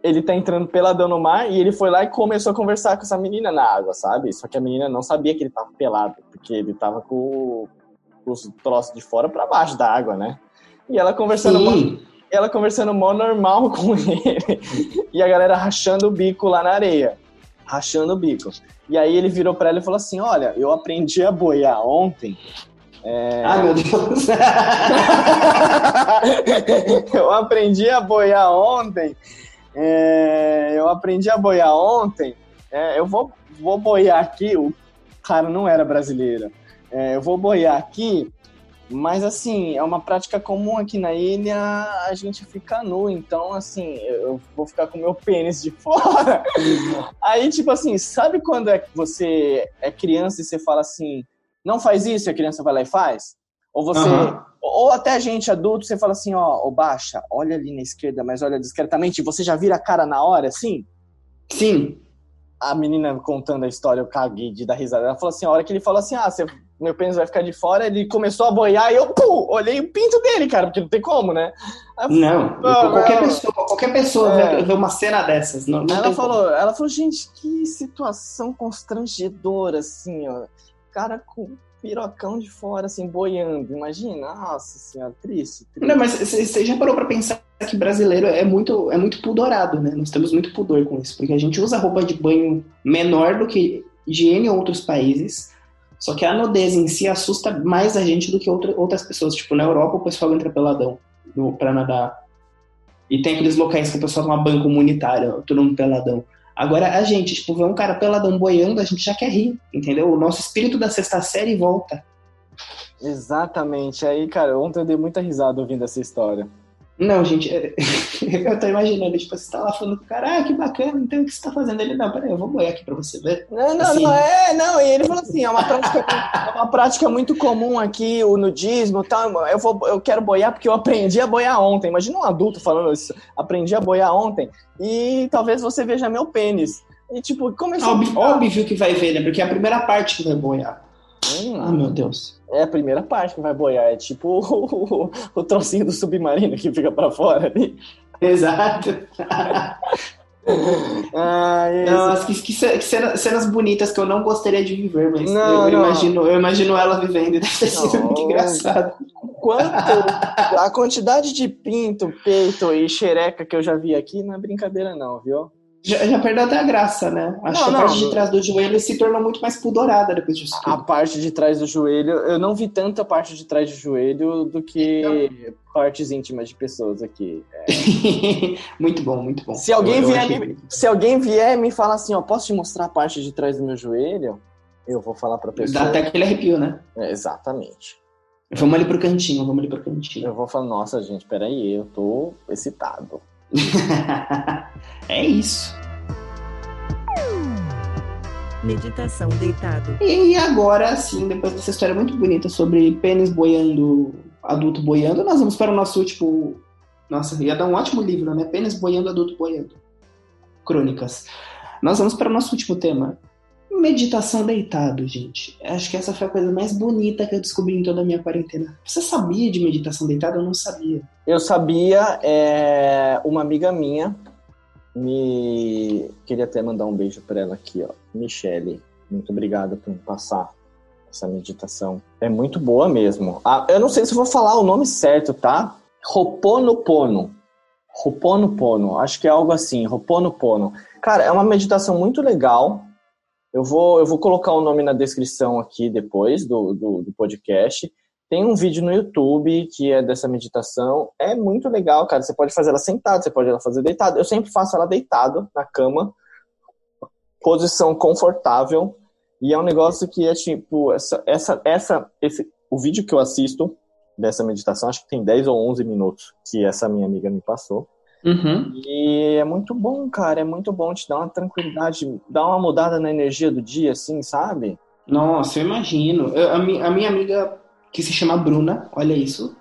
ele tá entrando peladão no mar e ele foi lá e começou a conversar com essa menina na água, sabe? Só que a menina não sabia que ele tava pelado, porque ele tava com os troços de fora pra baixo da água, né? E ela conversando mó- ela conversando mó normal com ele. E a galera rachando o bico lá na areia. Rachando o bico. E aí ele virou pra ela e falou assim: Olha, eu aprendi a boiar ontem. Ai, meu Deus. eu aprendi a boiar ontem. É, eu aprendi a boiar ontem. É, eu vou, vou boiar aqui. O cara não era brasileiro. É, eu vou boiar aqui, mas assim, é uma prática comum aqui na ilha. A gente fica nu, então assim, eu vou ficar com meu pênis de fora. Aí, tipo assim, sabe quando é que você é criança e você fala assim, não faz isso, e a criança vai lá e faz? Ou você. Aham. Ou até a gente adulto, você fala assim, ó, ô baixa, olha ali na esquerda, mas olha discretamente, você já vira a cara na hora, assim? Sim. A menina contando a história, eu caguei de dar risada. Ela falou assim, a hora que ele falou assim, ah, você, meu pênis vai ficar de fora, ele começou a boiar e eu, pum, olhei o pinto dele, cara, porque não tem como, né? Eu Não. Qualquer não. pessoa, qualquer pessoa É. vê, uma cena dessas. Não, não ela falou, ela falou, gente, que situação constrangedora, assim, ó. Cara com pirocão de fora, assim, boiando. Imagina, nossa senhora, triste, triste. Não, mas você já parou pra pensar que brasileiro é muito, é muito pudorado, né? Nós temos muito pudor com isso, porque a gente usa roupa de banho menor do que de N outros países. Só que a nudez em si assusta mais a gente do que outra, outras pessoas. Tipo, na Europa o pessoal entra peladão no, pra nadar. E tem aqueles locais que o pessoal toma banho comunitário, todo mundo peladão. Agora, a gente, tipo, vê um cara peladão boiando, a gente já quer rir, entendeu? O nosso espírito da sexta série volta. Exatamente. Aí, cara, ontem eu dei muita risada ouvindo essa história. Não, gente, é- eu tô imaginando, tipo, você tá lá falando com o cara, ah, que bacana, então o que você tá fazendo? Ele, não, peraí, eu vou boiar aqui pra você ver. Não, não, Assim. não, é, não, e ele falou assim, é uma prática, é uma prática muito comum aqui, o nudismo e tal, eu, vou, eu quero boiar porque eu aprendi a boiar ontem, imagina um adulto falando isso, aprendi a boiar ontem, e talvez você veja meu pênis, e tipo, começou Óbvio, óbvio que vai ver, né? Porque é a primeira parte que vai boiar. Hum, Ah, meu Deus. é a primeira parte que vai boiar, é tipo o, o, trocinho do submarino que fica pra fora ali. Exato. Ah. Nossa, que, que ce- que cena- cenas bonitas que eu não gostaria de viver, mas Não, eu, não. imagino, eu imagino ela vivendo e deve ter sido Não. muito engraçado. Quanto a quantidade de pinto, peito e xereca que eu já vi aqui não é brincadeira não, viu? Já, já perdeu até a graça, né? Acho que a parte de trás do joelho se tornou muito mais pudorada depois disso A tudo. parte de trás do joelho, eu não vi tanta parte de trás do joelho do que partes íntimas de pessoas aqui. muito bom, muito bom. Se alguém Eu- vier me, se alguém vier me falar assim, ó, posso te mostrar a parte de trás do meu joelho? Eu vou falar pra pessoa. Dá até aquele arrepio, né? É, exatamente. Vamos ali pro cantinho, vamos ali pro cantinho. Eu vou falar, nossa, gente, peraí, eu tô excitado. é isso. Meditação deitado. E agora, sim, depois dessa história muito bonita sobre pênis boiando, adulto boiando, nós vamos para o nosso último. Nossa, ia dar um ótimo livro, né? Pênis boiando, adulto boiando. Crônicas. Nós vamos para o nosso último tema. Meditação deitado, gente. Acho que essa foi a coisa mais bonita que eu descobri em toda a minha quarentena. Você sabia de meditação deitada? Eu não sabia. Eu sabia, é, uma amiga minha me. Queria até mandar um beijo pra ela aqui, ó. Michele, muito obrigado por me passar essa meditação. É muito boa mesmo. Ah, eu não sei se vou falar o nome certo, tá? Ho'oponopono. Ho'oponopono. Acho que é algo assim, Ho'oponopono. Cara, é uma meditação muito legal. Eu vou, eu vou colocar o nome na descrição aqui depois do, do, do podcast. Tem um vídeo no YouTube que é dessa meditação. É muito legal, cara. Você pode fazer ela sentado, você pode ela fazer deitado. Eu sempre faço ela deitado na cama, posição confortável. E é um negócio que é tipo essa, essa, essa, esse, o vídeo que eu assisto dessa meditação, acho que tem 10 ou 11 minutos que essa minha amiga me passou. Uhum. E é muito bom, cara. É muito bom te dar uma tranquilidade, dar uma mudada na energia do dia, assim, sabe? Nossa, eu imagino. Eu- a, mi- a minha amiga, que se chama Bruna, olha isso.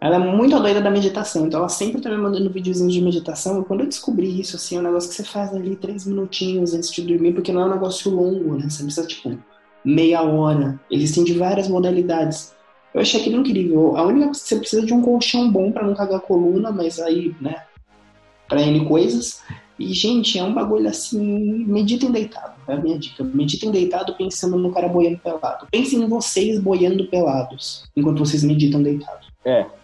Ela é muito doida da meditação, então ela sempre tá me mandando videozinhos de meditação. E quando eu descobri isso, assim, é um negócio que você faz ali três minutinhos antes de dormir, porque não é um negócio longo, né? Você precisa, tipo, meia hora. Existem de várias modalidades. Eu achei aquilo incrível. A única coisa que você precisa de um colchão bom pra não cagar a coluna, mas aí, né? Pra N coisas. E, gente, é um bagulho assim. Meditem deitado, é a minha dica. Meditem deitado pensando no cara boiando pelado. Pensem em vocês boiando pelados, enquanto vocês meditam deitado.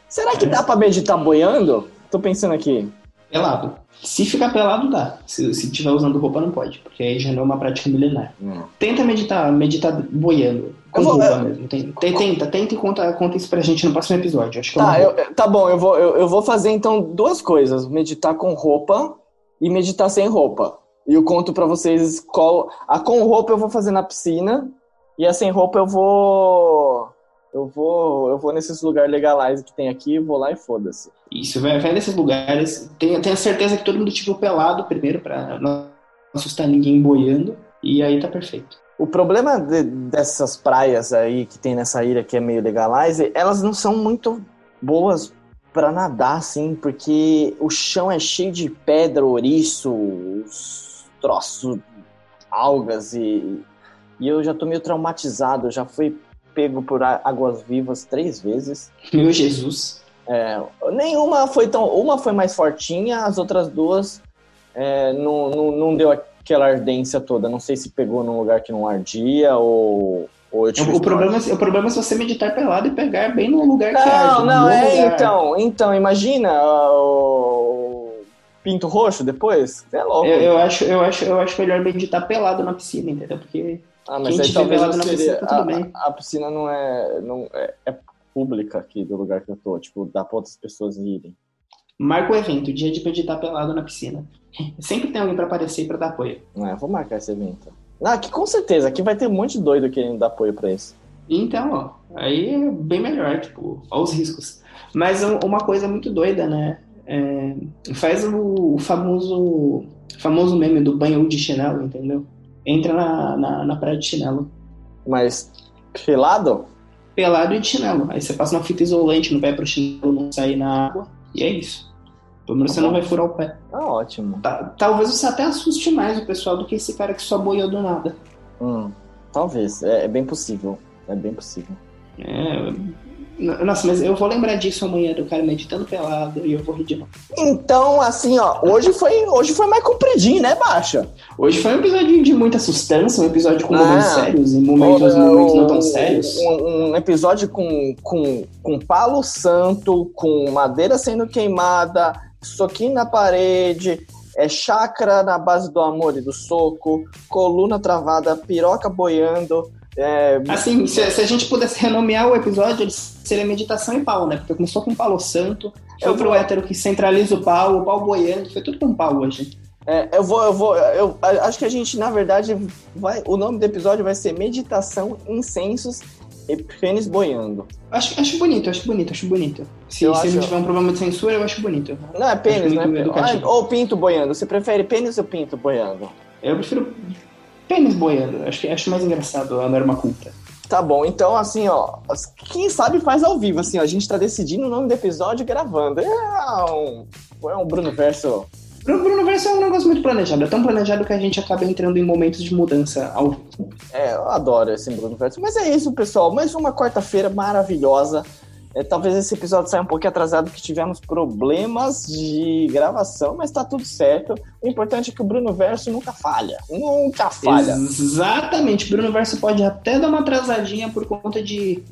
Será que dá pra meditar boiando? Tô pensando aqui. Pelado. Se ficar pelado, dá. Se, se tiver usando roupa, não pode, porque aí já não é uma prática milenar. Tenta meditar, meditar boiando. Eu vou- eu- mesmo. Tem- tem- Tenta, tenta e conta, conta isso pra gente no próximo episódio. Acho que é Tá, boa. eu- tá bom, eu vou, eu, eu vou fazer então duas coisas: meditar com roupa e meditar sem roupa. E eu conto pra vocês qual. A com roupa eu vou fazer na piscina e a sem roupa eu vou. Eu vou. Eu vou nesses lugares legalize que tem aqui, vou lá e foda-se. Isso, vai, vai nesses lugares. Tenha, tenha certeza que todo mundo estiver pelado primeiro, pra não assustar ninguém boiando. E aí tá perfeito. O problema de- dessas praias aí que tem nessa ilha que é meio legalize, elas não são muito boas pra nadar, assim, porque o chão é cheio de pedra, ouriço, os troços, algas e, e eu já tô meio traumatizado. Eu já fui pego por águas vivas três vezes. Meu Jesus. É, nenhuma foi tão. Uma foi mais fortinha, as outras duas é, não, não, não deu aquela ardência toda. Não sei se pegou num lugar que não ardia ou. ou tive O, problema, é- o problema é se você meditar pelado e pegar bem no lugar que arde. Não, não, é lugar. então. Então, imagina ah, o pinto roxo depois. É louco. Eu, eu acho, eu, acho, eu acho melhor meditar pelado na piscina, entendeu? Porque Ah, mas Quem aí talvez pelado eu na seria. piscina, tá tudo a, bem. a- a piscina não é, não é, é pública aqui do lugar que eu tô. Tipo, dá pra outras pessoas irem. Marca o evento, dia de meditar pelado na piscina. Sempre tem alguém pra aparecer e pra dar apoio. É, vou marcar esse evento. Não, aqui com certeza, aqui vai ter um monte de doido querendo dar apoio pra isso. Então, ó, aí é bem melhor, tipo, ó os riscos. Mas um- uma coisa muito doida, né? É, faz o, o famoso famoso meme do banho de chinelo, entendeu? Entra na, na, na praia de chinelo. Mas, pelado? Pelado e de chinelo. Aí você passa uma fita isolante no pé pro chinelo não sair na água. E é isso. Pelo menos você não vai furar o pé. Ah, ótimo. Ta- Talvez você até assuste mais o pessoal do que esse cara que só boiou do nada. Hum, talvez, é, é bem possível. É bem possível. É, Nossa, mas eu vou lembrar disso amanhã, do cara meditando pelado e eu vou rir de novo. Então, assim, ó, hoje foi, hoje foi mais compridinho, né, Baixa? Hoje foi um episódio de muita substância, um episódio com Ah. momentos sérios e momentos, Olha, momentos não tão um- sérios. Um, um episódio com, com, com palo santo, com madeira sendo queimada, soquinho na parede, é chácara na base do amor e do soco, coluna travada, piroca boiando. É, Assim, se, se a gente pudesse renomear o episódio, ele seria meditação e pau, né? Porque começou com palo santo, foi Eu pro vou- hétero que centraliza o pau, o pau boiando, foi tudo com pau hoje. é, eu vou, eu vou, eu a- acho que a gente, na verdade, vai. O nome do episódio vai ser Meditação, Incensos e Pênis Boiando. Acho, acho bonito, acho bonito, acho bonito. Se, Eu se acho- tiver um problema de censura, eu acho bonito. Não é pênis, né? Ou pinto boiando. Você prefere pênis ou pinto boiando? Eu prefiro pênis boiando, acho, acho mais engraçado a norma culta. Tá bom, então assim, ó, quem sabe faz ao vivo, assim, ó, a gente tá decidindo o nome do episódio e gravando. É um, é um Bruno Verso. Pro Bruno Verso é um negócio muito planejado, é tão planejado que a gente acaba entrando em momentos de mudança ao vivo. É, eu adoro esse Bruno Verso. Mas é isso, pessoal, mais uma quarta-feira maravilhosa. É, talvez esse episódio saia um pouquinho atrasado, porque tivemos problemas de gravação, mas tá tudo certo. O importante é que o Bruno Verso nunca falha. Nunca falha. Exatamente, Bruno Verso pode até dar uma atrasadinha por conta de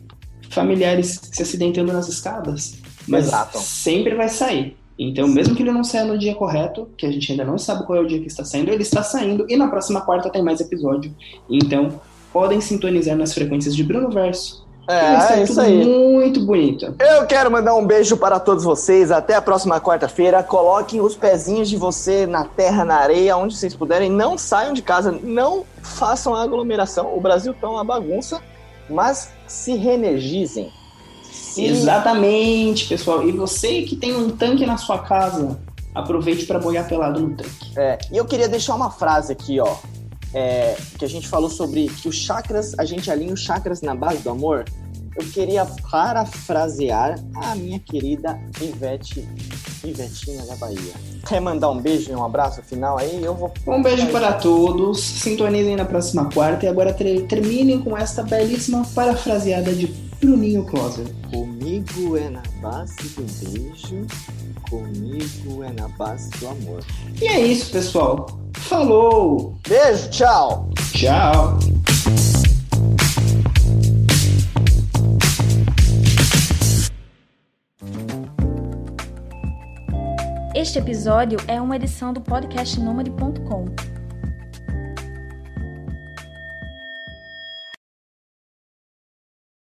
familiares se acidentando nas escadas, mas Exato. sempre vai sair. Então, mesmo que ele não saia no dia correto, que a gente ainda não sabe qual é o dia que está saindo, ele está saindo e na próxima quarta tem mais episódio. Então, podem sintonizar nas frequências de Bruno Verso. É, é isso aí. Muito bonito. Eu quero mandar um beijo para todos vocês. Até a próxima quarta-feira. Coloquem os pezinhos de você na terra, na areia, onde vocês puderem. Não saiam de casa, não façam aglomeração. O Brasil tá uma bagunça, mas se reenergizem. Se... Exatamente, pessoal. E você que tem um tanque na sua casa, aproveite para boiar pelado no tanque. É, e eu queria deixar uma frase aqui, ó. É, que a gente falou sobre que os chakras, a gente alinha os chakras na base do amor. Eu queria parafrasear a minha querida Ivete, Ivetinha da Bahia. Quer mandar um beijo e um abraço final aí? Eu vou Um beijo para todos, sintonizem na próxima quarta e agora ter- terminem com esta belíssima parafraseada de Bruninho Closer. Comigo é na base do beijo, comigo é na base do amor. E é isso, pessoal. Falou! Beijo, tchau! Tchau! Este episódio é uma edição do podcast Nômade.com.